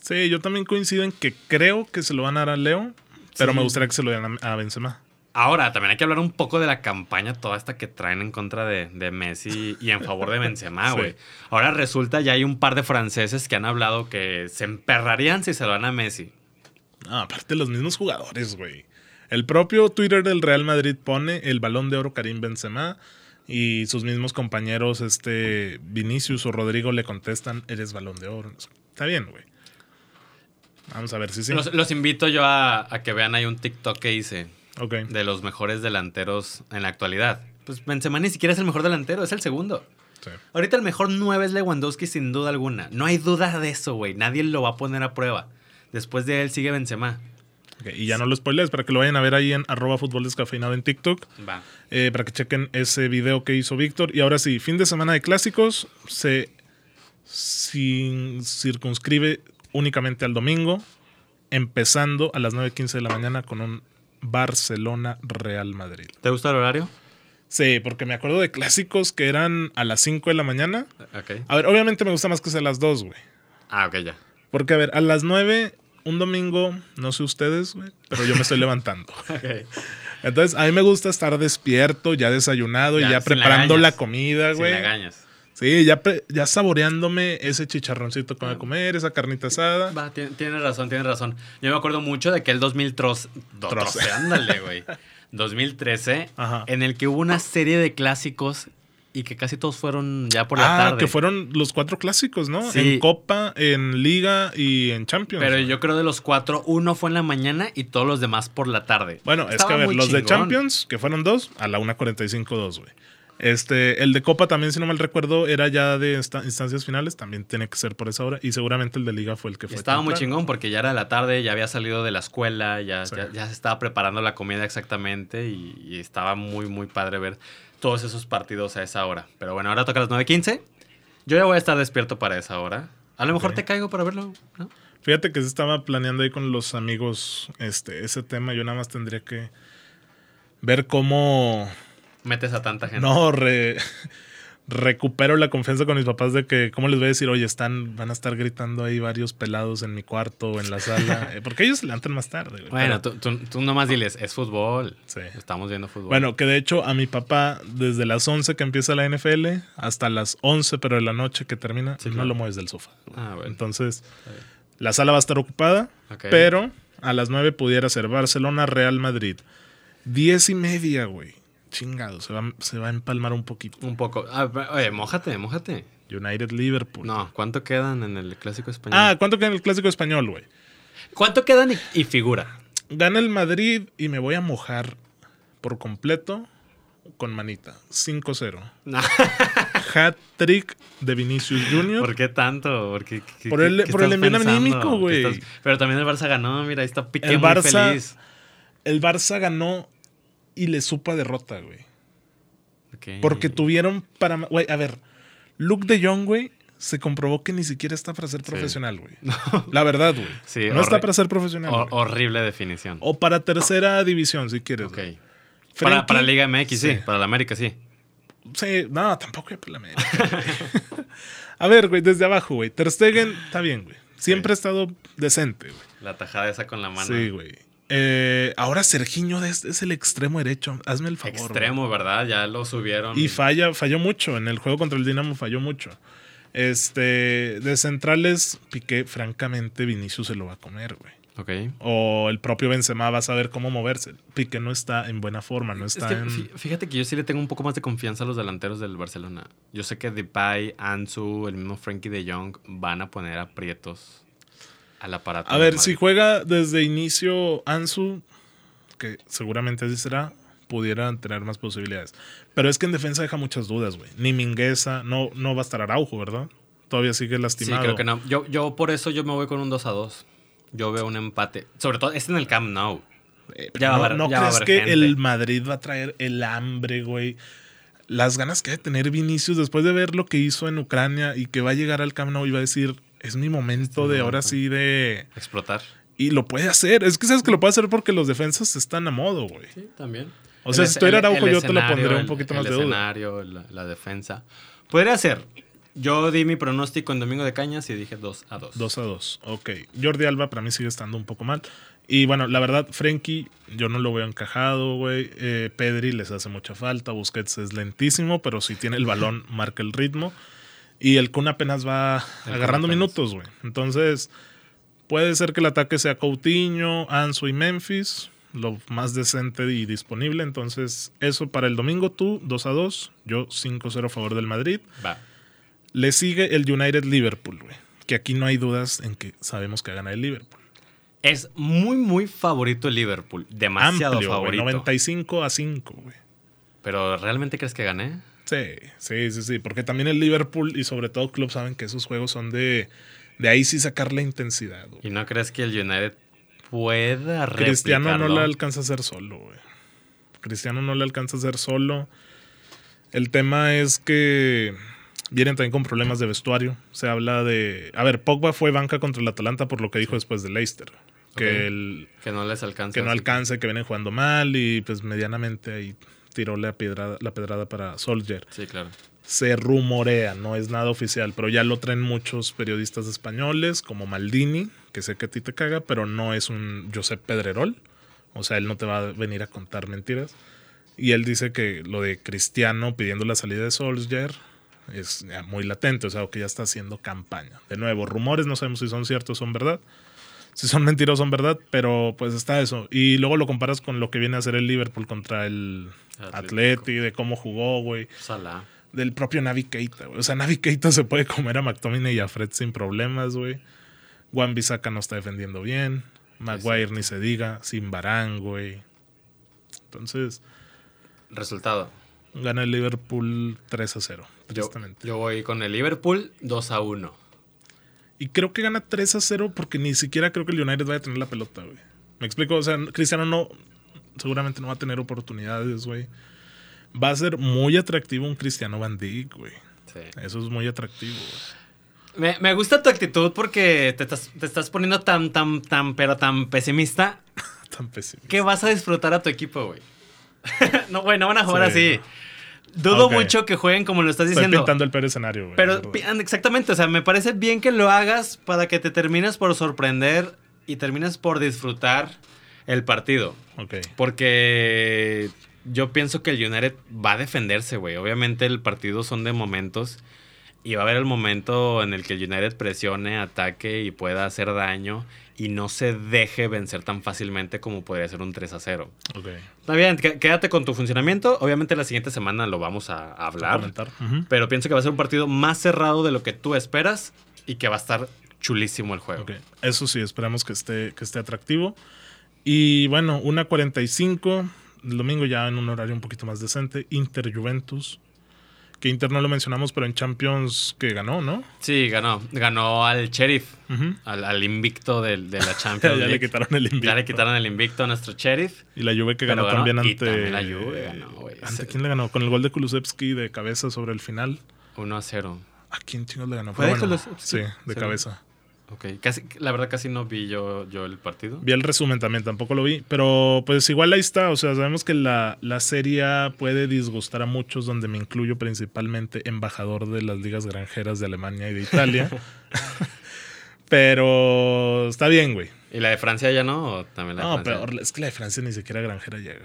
Sí, yo también coincido en que creo que se lo van a dar a Leo, pero Sí. me gustaría que se lo dieran a, Benzema. Ahora, también hay que hablar un poco de la campaña toda esta que traen en contra de, de Messi y en favor de Benzema, Sí. güey. Ahora resulta ya hay un par de franceses que han hablado que se emperrarían si se lo dan a Messi. No, aparte los mismos jugadores, güey. El propio Twitter del Real Madrid pone el balón de oro Karim Benzema y sus mismos compañeros, este Vinicius o Rodrigo, le contestan, eres balón de oro. Está bien, güey. Vamos a ver si sí. Los, los invito yo a, a que vean ahí un TikTok que hice de los mejores delanteros en la actualidad. Pues Benzema ni siquiera es el mejor delantero, es el segundo. Sí. Ahorita el mejor 9 es Lewandowski sin duda alguna. No hay duda de eso, güey. Nadie lo va a poner a prueba. Después de él sigue Benzema. Y ya no lo spoilees para que lo vayan a ver ahí en arroba fútbol descafeinado en TikTok. Va. eh, para que chequen ese video que hizo Víctor. Y ahora sí, fin de semana de clásicos se sin- circunscribe únicamente al domingo, empezando a las 9.15 de la mañana con un Barcelona-Real Madrid. ¿Te gusta el horario? Sí, porque me acuerdo de clásicos que eran a las 5 de la mañana. Ok. A ver, obviamente me gusta más que sea a las 2, güey. Ah, ok, ya. Porque, a ver, a las 9, un domingo, no sé ustedes, güey, pero yo me estoy levantando. Entonces, a mí me gusta estar despierto, ya desayunado Ya, y ya preparando la comida, Sin güey. Sí, ya, ya saboreándome ese chicharroncito que voy a comer, esa carnita asada. Va, ti- tienes razón, tienes razón. Yo me acuerdo mucho de que el 2013, do- Troce. troce, ándale, güey. 2013, Ajá. en el que hubo una serie de clásicos y que casi todos fueron ya por la ah, tarde. que fueron los cuatro clásicos, ¿no? Sí. En Copa, en Liga y en Champions. Pero yo creo de los cuatro, uno fue en la mañana y todos los demás por la tarde. Bueno, es Estaba que a ver, los de chingón. Champions, que fueron dos, a la 1.45-2, güey. Este, el de Copa también, si no mal recuerdo, era ya de instancias finales, también tiene que ser por esa hora. Y seguramente el de Liga fue el que fue. estaba muy chingón porque ya era la tarde, ya había salido de la escuela, ya, Sí. ya, ya se estaba preparando la comida exactamente y, y estaba muy, muy padre ver todos esos partidos a esa hora. Pero bueno, ahora toca las 9.15. Yo ya voy a estar despierto para esa hora. A lo mejor te caigo para verlo, ¿no? Fíjate que se estaba planeando ahí con los amigos este, ese tema. Yo nada más tendría que ver cómo Metes a tanta gente. no re- recupero la confianza con mis papás de que, ¿cómo les voy a decir? Oye, están, van a estar gritando ahí varios pelados en mi cuarto o en la sala. Eh, Porque ellos se levantan más tarde. güey. Bueno, Pero- tú, tú, tú nomás diles, es fútbol. Sí. Estamos viendo fútbol. Bueno, que de hecho a mi papá, desde las 11 que empieza la NFL hasta las 11, pero de la noche que termina, Sí, no claro. lo mueves del sofá. Ah, bueno. Entonces, la sala va a estar ocupada, Ok. pero a las 9 pudiera ser Barcelona, Real Madrid. 10 y media, güey. Chingado, se va, se va a empalmar un poquito. Un poco. Ah, oye, mójate, mójate. United Liverpool. No, ¿cuánto quedan en el clásico español? Ah, ¿cuánto queda en el clásico español, güey? ¿Cuánto quedan y, y figura? Gana el Madrid y me voy a mojar por completo con manita. 5-0. No, Hat-trick de Vinicius Jr. ¿Por qué tanto? ¿Por, qué- qué- Por el- qué por el envío anímico, ¿Qué güey. Pero también el Barça ganó, mira, ahí está Piqué El muy Barça- feliz. El Barça ganó y le supo a derrota, güey. Porque tuvieron para... Güey, a ver. Luke de Jong, güey, se comprobó que ni siquiera está para ser profesional, güey. La verdad, güey. Sí, no está para ser profesional. Güey. horrible definición. O para tercera división, si quieres. Ok. Para, para Liga MX, sí. Sí. Para la América, sí. Sí, no, tampoco por la América. A ver, güey, desde abajo, güey. Ter Stegen está bien, güey. Siempre ha estado decente, güey. La tajada esa con la mano. Sí, güey. Eh, ahora Sergiño es, es el extremo derecho. Hazme el favor. Extremo, ¿verdad? Ya lo subieron. Y falla, falló mucho. En el juego contra el Dinamo falló mucho. Este, de centrales, Piqué, francamente, Vinicius se lo va a comer, güey. Ok. O el propio Benzema va a saber cómo moverse. Piqué no está en buena forma, no Es está que en... fí- fíjate que yo sí le tengo un poco más de confianza a los delanteros del Barcelona. Yo sé que Depay, Ansu, el mismo Frankie de Jong van a poner aprietos al aparato. A ver, si juega desde inicio Ansu, que seguramente así será, pudieran tener más posibilidades. Pero es que en defensa deja muchas dudas, güey. Ni Mingueza, no, no va a estar Araujo, ¿verdad? Todavía sigue Sí, lastimado. creo que no. Yo, yo por eso yo me voy con un 2 a 2. Yo veo un empate. Sobre todo, es en el Camp Nou. Eh, Ya va a no, haber- ¿no ya va a crees que gente. el Madrid va a traer el hambre, güey? Las ganas que ha de tener Vinicius después de ver lo que hizo en Ucrania y que va a llegar al Camp Nou y va a decir, es mi momento de ahora sí de... Explotar. Y lo puede hacer. Es que sabes que lo puede hacer porque los defensas están a modo, güey. Sí, también. O sea, El si tú eras es- Araujo, yo te lo escenario, pondré un poquito el más de duda. escenario, la, la defensa. Podría ser. Yo di mi pronóstico en Domingo de Cañas y dije 2 a 2. 2 a 2. Ok. Jordi Alba para mí sigue estando un poco mal. Y bueno, la verdad, Frenkie, yo no lo veo encajado, güey. Eh, Pedri les hace mucha falta. Busquets es lentísimo, pero si tiene el balón, marca el ritmo. Y el Kun apenas va El agarrando apenas. minutos, güey. Entonces, puede ser que el ataque sea Coutinho, Ansu y Memphis. Lo más decente y disponible. Entonces, eso para el domingo, tú 2 a 2. Yo 5-0 a favor del Madrid. Va. Le sigue el United Liverpool, güey. Que aquí no hay dudas en que sabemos que gana el Liverpool. Es muy, muy favorito el Liverpool. Demasiado Amplio, favorito. 95 a 5, güey. Pero ¿realmente crees que gané? Sí, sí, sí, sí. Porque también el Liverpool y sobre todo Club saben que esos juegos son de, de ahí sí sacar la intensidad. güey. ¿Y no crees que el United pueda Cristiano no replicarlo? le alcanza a hacer solo, güey. Cristiano no le alcanza a hacer solo. El tema es que vienen también con problemas de vestuario. Se habla de. A ver, Pogba fue banca contra el Atalanta por lo que dijo después de Leicester. Que el, Que no les alcanza. que no así. alcance, que vienen jugando mal y pues medianamente ahí tiró la pedrada, la pedrada para Soldier. Sí, claro. Se rumorea, no es nada oficial, pero ya lo traen muchos periodistas españoles como Maldini, que sé que a ti te caga, pero no es un Josep Pedrerol. O sea, él no te va a venir a contar mentiras. Y él dice que lo de Cristiano pidiendo la salida de Solskjaer es muy latente, o sea, que ya está haciendo campaña. De nuevo, rumores, no sabemos si son ciertos o son verdad. Si son mentirosos son verdad, pero pues está eso. Y luego lo comparas con lo que viene a hacer el Liverpool contra el Atlético. Atleti, de cómo jugó, güey Salah. del propio Navi Keita, güey. O sea, Navi Keita se puede comer a McTominay y a Fred sin problemas, güey. Juan Bisaca no está defendiendo bien. Maguire ni se diga. Sin Barán, güey. Entonces, Resultado. gana el Liverpool 3 a 0, Yo, yo voy con el Liverpool 2 a 1. Y creo que gana 3 a 0 porque ni siquiera creo que el United vaya a tener la pelota, güey. Me explico, o sea, Cristiano no, seguramente no va a tener oportunidades, güey. Va a ser muy atractivo un Cristiano Van Dijk, güey. Sí. Eso es muy atractivo. güey. Me, me gusta tu actitud porque te estás, te estás poniendo tan, tan, tan, pero tan pesimista Tan pésimo. que vas a disfrutar a tu equipo, güey. no, güey, no van a jugar Sí, así. Dudo mucho que jueguen como lo estás Estoy diciendo. pintando el peor escenario, güey. Pero exactamente, o sea, me parece bien que lo hagas para que te termines por sorprender y termines por disfrutar el partido. Ok. Porque yo pienso que el United va a defenderse, güey. Obviamente el partido son de momentos y va a haber el momento en el que el United presione, ataque y pueda hacer daño y no se deje vencer tan fácilmente como podría ser un 3 a 0. Ok. Está bien, qu- quédate con tu funcionamiento. Obviamente la siguiente semana lo vamos a a hablar. Ujú. Pero pienso que va a ser un partido más cerrado de lo que tú esperas y que va a estar chulísimo el juego. Ok. Eso sí, esperamos que esté, que esté atractivo. Y bueno, una 45. El domingo ya en un horario un poquito más decente. Inter Juventus. Que Inter no lo mencionamos, pero en Champions que ganó, ¿no? Sí, ganó. Ganó al Sheriff, al, al invicto del- de, la Ya, Champions le League. quitaron el invicto. Ya le quitaron el invicto a nuestro Sheriff. Y la Juve que ganó, ganó, también y ante. también la Juve ganó, güey. ¿Ante quién le ganó? Con el gol de Kulusevski de cabeza sobre el final. 1 a 0. ¿A quién chingos le ganó? ¿Fue Pero de bueno? Sí, de Sí. cabeza. Ok. Casi, la verdad casi no vi yo, yo el partido. Vi el resumen también, tampoco lo vi. Pero pues igual ahí está. O sea, sabemos que la, la serie puede disgustar a muchos, donde me incluyo principalmente embajador de las ligas granjeras de Alemania y de Italia. pero está bien, güey. ¿Y la de Francia ya no? ¿O también la de No, Francia? peor, es que la de Francia ni siquiera granjera llega.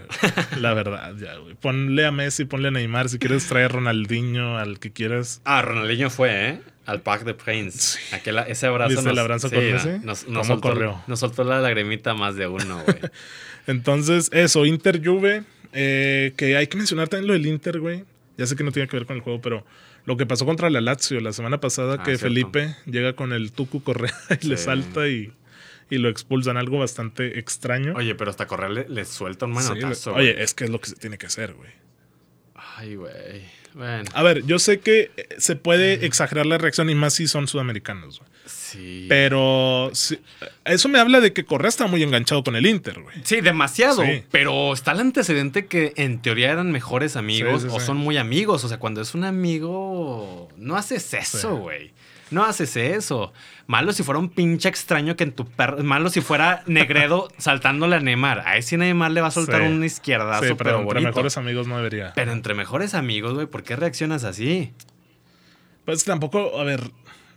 La verdad, ya, güey. Ponle a Messi, ponle a Neymar. Si quieres traer a Ronaldinho, al que quieras. Ah, Ronaldinho fue, ¿eh? Al Parc de Prince. Aquel, ese abrazo. ¿Viste el abrazo con Messi? Nos, ¿Cómo nos soltó, corrió? Nos soltó la lagrimita más de uno, güey. Entonces, eso, Inter Juve. eh, que hay que mencionar también lo del Inter, güey. Ya sé que no tiene que ver con el juego, pero lo que pasó contra la Lazio la semana pasada, Ah, que cierto. Felipe llega con el Tucu Correa y le Sí. salta y, y lo expulsan. Algo bastante extraño. Oye, pero hasta correr le, le suelta un Sí, manotazo. le- oye, es que es lo que se tiene que hacer, güey. Ay, güey. Bueno, A ver, yo sé que eh, se puede exagerar la reacción y más si son sudamericanos, güey. sí. Pero sí, eso me habla de que Correa está muy enganchado con el Inter, güey. Sí, demasiado. Sí. Pero está el antecedente que en teoría eran mejores amigos Sí, sí, o sí. son muy amigos. O sea, cuando es un amigo, no haces eso, Sí. güey. No haces eso. Malo si fuera un pinche extraño que en tu perro. Malo si fuera Negredo saltándole a Neymar. A ese Neymar le va a soltar Sí. un izquierdazo, Sí, pero entre mejores amigos no debería. Pero entre mejores amigos, güey, ¿por qué reaccionas así? Pues tampoco, a ver.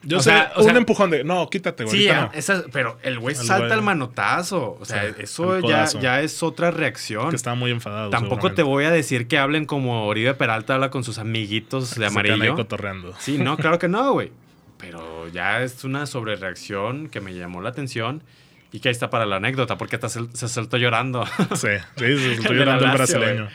Yo O sé, sea, o un sea- empujón de. No, quítate, güey. Sí, no. esa- pero el güey salta el manotazo. O sea, Sí, eso ya, es otra reacción. Que estaba muy enfadado. Tampoco te voy a decir que hablen como Oribe Peralta habla con sus amiguitos de ahí amarillo. cotorreando. Sí, no, claro que no, güey. Pero ya es una sobrereacción que me llamó la atención y que ahí está para la anécdota, porque hasta se, se soltó llorando. Sí, De la llorando el brasileño.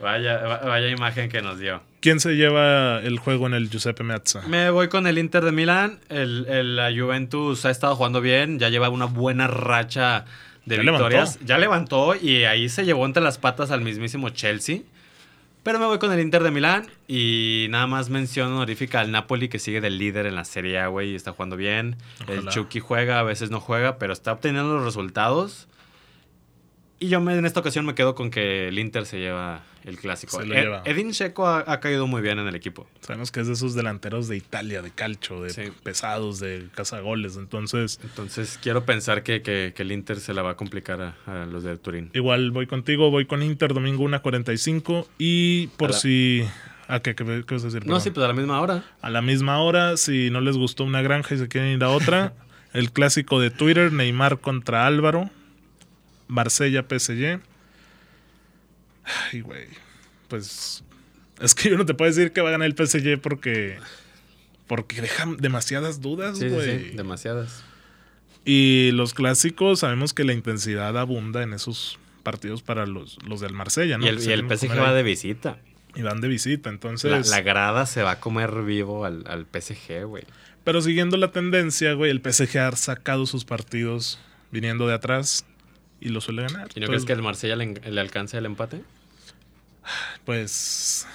Vaya, va- vaya imagen que nos dio. ¿Quién se lleva el juego en el Giuseppe Meazza? Me voy con el Inter de Milán. El, el- la Juventus ha estado jugando bien, ya lleva una buena racha de Ya victorias. levantó. Ya levantó y ahí se llevó entre las patas al mismísimo Chelsea. Pero me voy con el Inter de Milán y nada más mención honorífica al Napoli que sigue del líder en la Serie A, güey, y está jugando bien. El. Chucky juega, a veces no juega, pero está obteniendo los resultados. Y yo me- en esta ocasión me quedo con que el Inter se lleva el clásico. Ed-. Edin Checo ha, ha caído muy bien en el equipo. Sabemos que es de esos delanteros de Italia, de calcho, de Sí. pesados, de cazagoles. Entonces, Entonces quiero pensar que, que- que el Inter se la va a complicar a, a los de Turín. igual voy contigo, voy con Inter, domingo 1.45. Y por si. ¿A qué, qué, qué vas a decir? No, sí, pues a la misma hora. A la misma hora, si no les gustó una granja y se quieren ir a otra, el clásico de Twitter, Neymar contra Álvaro, Marsella PSG. Ay, güey. Pues es que yo no te puedo decir que va a ganar el PSG porque porque dejan demasiadas dudas, Sí, sí, güey. sí, demasiadas. Y los clásicos sabemos que la intensidad abunda en esos partidos para los, los del Marsella, ¿no? y el, y el PSG va de visita. y van de visita, entonces La, la grada se va a comer vivo al, al PSG, güey. Pero siguiendo la tendencia, güey, el PSG ha sacado sus partidos viniendo de atrás y lo suele ganar. ¿Y no Entonces, crees que el Marsella le, le alcance el empate? Pues.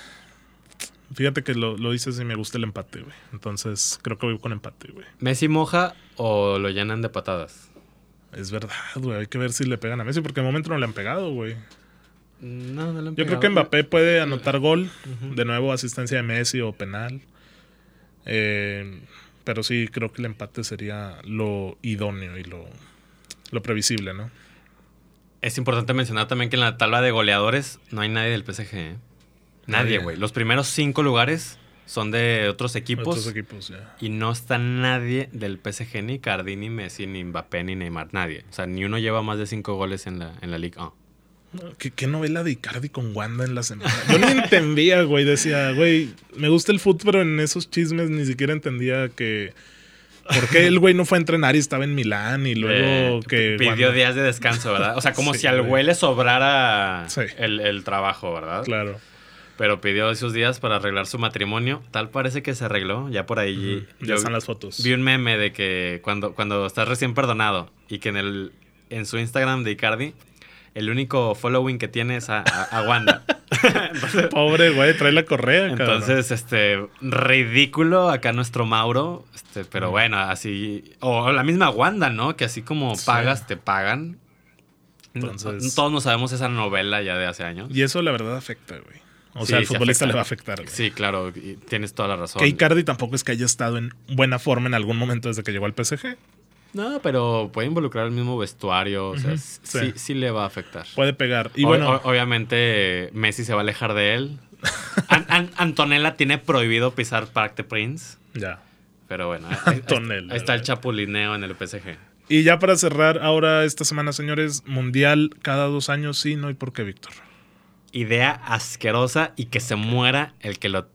Fíjate que lo, lo dices y me gusta el empate, güey. Entonces, creo que voy con empate, güey. ¿Messi moja o lo llenan de patadas? Es verdad, güey. Hay que ver si le pegan a Messi, porque de momento no le han pegado, güey. No, no le han Yo creo pegado. que Mbappé puede anotar gol. De nuevo, asistencia de Messi o penal. Eh, pero sí, creo que el empate sería lo idóneo y lo, lo previsible, ¿no? Es importante mencionar también que en la tabla de goleadores no hay nadie del PSG. ¿eh? Nadie, güey. Los primeros cinco lugares son de otros equipos. Otros equipos, ya. Y no está nadie del PSG, ni Cardi, ni Messi, ni Mbappé, ni Neymar. Nadie. O sea, ni uno lleva más de cinco goles en la, en la Liga. ¿Qué, qué novela de Icardi con Wanda en la semana? Yo no entendía, güey. Decía, güey, me gusta el fútbol, pero en esos chismes ni siquiera entendía que. ¿Por qué el güey no fue a entrenar y estaba en Milán? Y luego que. Pidió días de descanso, ¿verdad? O sea, como Sí, si al güey. le sobrara Sí. el, el trabajo, ¿verdad? Claro. Pero pidió esos días para arreglar su matrimonio. Tal parece que se arregló. Ya por ahí. Ya están las fotos. Vi un meme de que cuando, cuando estás recién perdonado y que en, el, en su Instagram de Icardi, el único following que tiene es a, a- a Wanda. entonces, Pobre, güey, trae la correa, cabrón. entonces, este, ridículo acá nuestro Mauro. Este, pero bueno, así. O la misma Wanda, ¿no? Que así como Sí. pagas, te pagan. Entonces- Todos no sabemos esa novela ya de hace años. Y eso la verdad afecta, güey. O Sí, sea, al futbolista le va a afectar, güey. Sí, claro, y tienes toda la razón. Que Icardi tampoco es que haya estado en buena forma en algún momento desde que llegó al PSG. No, pero puede involucrar el mismo vestuario. O sea, sí. sí. sí le va a afectar. Puede pegar. Y O- bueno, obviamente Messi se va a alejar de él. An- An- Antonella tiene prohibido pisar Parc de Prince. ya. Pero bueno, ahí- ahí, Antonella, ahí está el chapulineo en el PSG. Y ya para cerrar ahora esta semana, señores, mundial cada dos años, sí, no, ¿y por qué, Víctor? Idea asquerosa y que se muera el que lo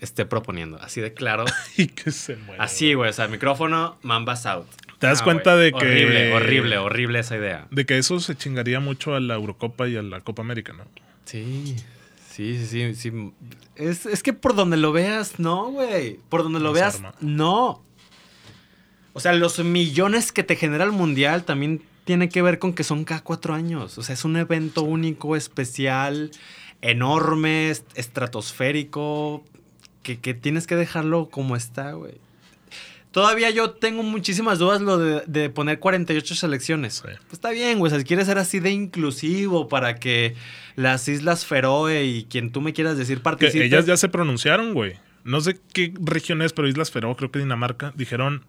esté proponiendo. Así de claro. Y que se muera. Así, güey. O sea, micrófono, mambas out. ¿Te das Ah, cuenta de que- Horrible, horrible, horrible esa idea. De que eso se chingaría mucho a la Eurocopa y a la Copa América, ¿no? Sí, sí, sí, sí. sí. Es, es que por donde lo veas, no, güey. Por donde lo veas, arma. no. O sea, los millones que te genera el mundial también tiene que ver con que son cada cuatro años. O sea, es un evento único, especial, enorme, est- estratosférico, que, que tienes que dejarlo como está, güey. Todavía yo tengo muchísimas dudas lo de, de poner 48 selecciones. Sí. Pues está bien, güey. O sea, si quieres ser así de inclusivo para que las Islas Feroe y quien tú me quieras decir participen. ellas ya se pronunciaron, güey. No sé qué región es, pero Islas Feroe, creo que Dinamarca, dijeron,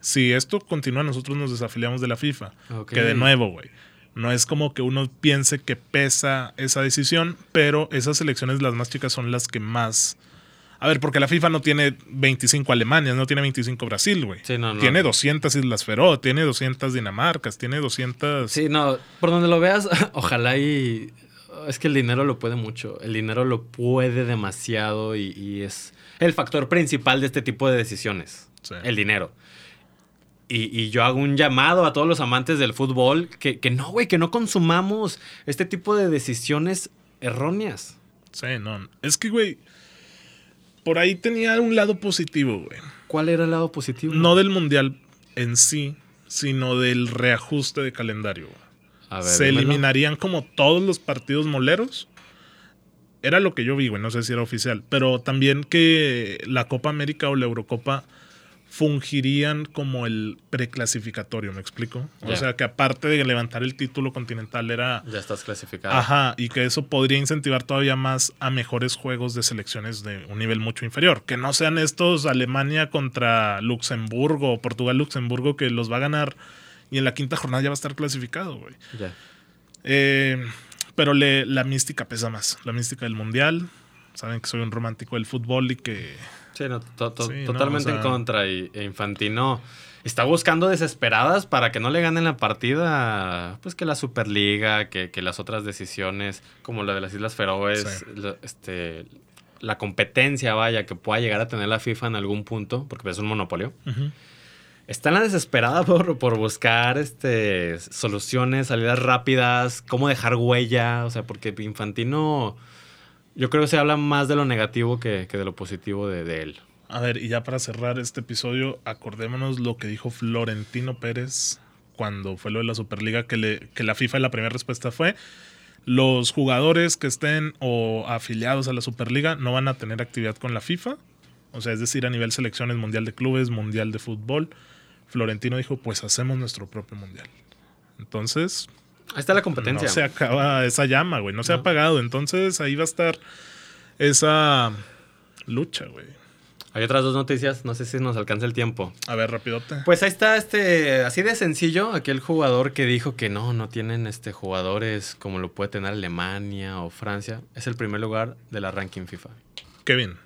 si esto continúa, nosotros nos desafiliamos de la FIFA. Que de nuevo, güey. No es como que uno piense que pesa esa decisión, pero esas selecciones, las más chicas, son las que más... A ver, porque la FIFA no tiene 25 Alemanias, no tiene 25 Brasil, güey. Sí, no, no. Tiene 200 Islas Feroe, tiene 200 Dinamarcas, tiene 200... Sí, no, por donde lo veas, ojalá y... Es que el dinero lo puede mucho. El dinero lo puede demasiado y, y es el factor principal de este tipo de decisiones. Sí. El dinero. Y, y yo hago un llamado a todos los amantes del fútbol que, que no, güey, que no consumamos este tipo de decisiones erróneas. Sí, no. Es que, güey, por ahí tenía un lado positivo, güey. ¿Cuál era el lado positivo? No del mundial en sí, sino del reajuste de calendario. güey. A ver, Se dímelo. eliminarían como todos los partidos moleros. Era lo que yo vi, güey, no sé si era oficial. Pero también que la Copa América o la Eurocopa fungirían como el preclasificatorio, ¿me explico? O sea, que aparte de levantar el título continental era Ya estás clasificado. Ajá, y que eso podría incentivar todavía más a mejores juegos de selecciones de un nivel mucho inferior. Que no sean estos Alemania contra Luxemburgo o Portugal-Luxemburgo que los va a ganar y en la quinta jornada ya va a estar clasificado, güey. Ya. Eh, pero le- la mística pesa más, la mística del mundial. Saben que soy un romántico del fútbol y que... Sí, no, to- to- Sí, no, totalmente o sea- en contra. Y, e Infantino está buscando desesperadas para que no le ganen la partida, pues que la Superliga, que, que las otras decisiones, como la de las Islas Feroes, Sí. lo- este, la competencia, vaya, que pueda llegar a tener la FIFA en algún punto, porque es un monopolio. Está en la desesperada por, por buscar este, soluciones, salidas rápidas, cómo dejar huella, o sea, porque Infantino... Yo creo que se habla más de lo negativo que, que de lo positivo de, de él. A ver, y ya para cerrar este episodio, acordémonos lo que dijo Florentino Pérez cuando fue lo de la Superliga, que, le, que la FIFA la primera respuesta fue, los jugadores que estén o afiliados a la Superliga no van a tener actividad con la FIFA, o sea, es decir, a nivel selecciones, Mundial de Clubes, Mundial de Fútbol. Florentino dijo, pues hacemos nuestro propio Mundial. Entonces, Ahí está la competencia. no se acaba esa llama, güey. No se ha apagado. Entonces ahí va a estar esa lucha, güey. Hay otras dos noticias, no sé si nos alcanza el tiempo. A ver, rapidote. Pues ahí está este, así de sencillo, aquel jugador que dijo que no, no tienen este jugadores como lo puede tener Alemania o Francia. Es el primer lugar de la ranking FIFA. Kevin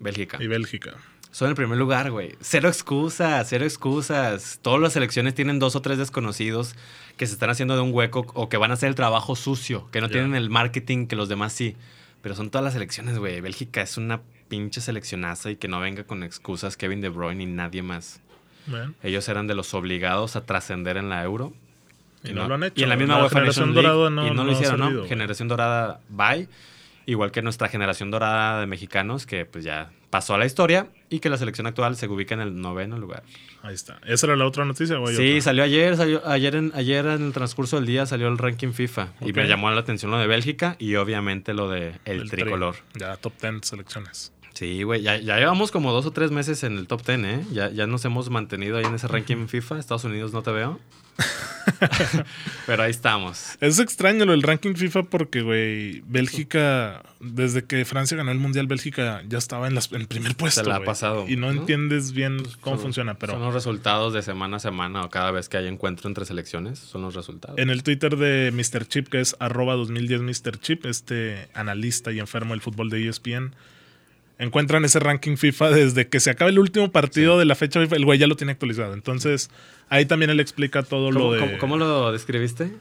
Bélgica. y Bélgica. Son el primer lugar, güey. Cero excusas, cero excusas. Todas las selecciones tienen dos o tres desconocidos que se están haciendo de un hueco o que van a hacer el trabajo sucio, que no tienen el marketing que los demás sí. Pero son todas las selecciones, güey. Bélgica es una pinche seleccionaza y que no venga con excusas Kevin De Bruyne y nadie más. Ellos eran de los obligados a trascender en la Euro. Y no lo han hecho. Y en la misma La UEFA generación League, dorada no- y no, no lo hicieron, ¿no? Generación dorada, bye. Igual que nuestra generación dorada de mexicanos, que pues ya pasó a la historia y que la selección actual se ubica en el noveno lugar. Ahí está. ¿Esa era la otra noticia o Sí, otra? salió ayer, salió ayer en, ayer en el transcurso del día salió el ranking FIFA y me llamó la atención lo de Bélgica y obviamente lo de el, tri. tricolor. Ya, top 10 selecciones. Sí, güey, ya, ya llevamos como dos o tres meses en el top 10, ¿eh? Ya, ya nos hemos mantenido ahí en ese ranking FIFA. Estados Unidos no te veo. Pero ahí estamos. Es extraño lo del ranking FIFA porque, güey, Bélgica, desde que Francia ganó el Mundial, Bélgica ya estaba en, las- en el primer puesto. la ha pasado, Y no, ¿no? entiendes bien cómo Son- funciona, pero Son los resultados de semana a semana o cada vez que hay encuentro entre selecciones. Son los resultados. en el Twitter de Mr. Chip, que es arroba 2010 Mr. Chip, este analista y enfermo del fútbol de ESPN, encuentran ese ranking FIFA desde que se acaba el último partido de la fecha FIFA, el güey ya lo tiene actualizado. Entonces, ahí también él explica todo ¿Cómo, lo de cómo- cómo lo describiste?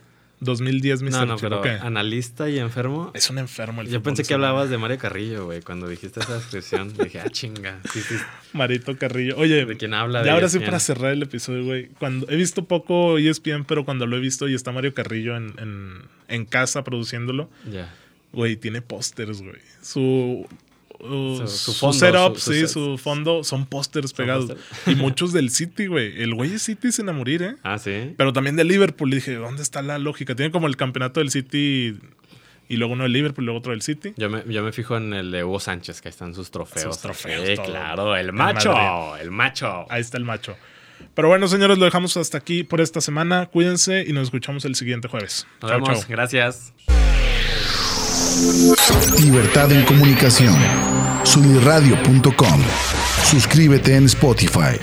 2010 Mr. No, no, pero analista y enfermo. Es un enfermo el Yo fútbol pensé que hablabas de Mario Carrillo, güey, cuando dijiste esa descripción. Dije, ah, chinga. Sí, sí. Marito Carrillo. Oye, ¿De quién habla? y E ahora sí ESPN. para cerrar el episodio, güey. Cuando he visto poco E ESPN, pero cuando lo he visto y está Mario Carrillo en, en, en casa produciéndolo, Ya. güey, tiene pósters, güey. Su, uh, Su- su, su fondo, setup, su- sí, su fondo son pósters pegados. Y muchos del City, güey. El güey es City sin a morir, ¿eh? Ah, sí. Pero también de Liverpool. Dije, ¿dónde está la lógica? Tiene como el campeonato del City y luego uno del Liverpool y luego otro del City. Yo me, yo me fijo en el de Hugo Sánchez, que ahí están sus trofeos. Sus trofeos, Sí, todo. claro, el macho, Madrid. el macho. Ahí está el macho. Pero bueno, señores, lo dejamos hasta aquí por esta semana. Cuídense y nos escuchamos el siguiente jueves. Nos Chao, vemos, chao. gracias. Libertad en comunicación. Sunirradio.com. Suscríbete en Spotify.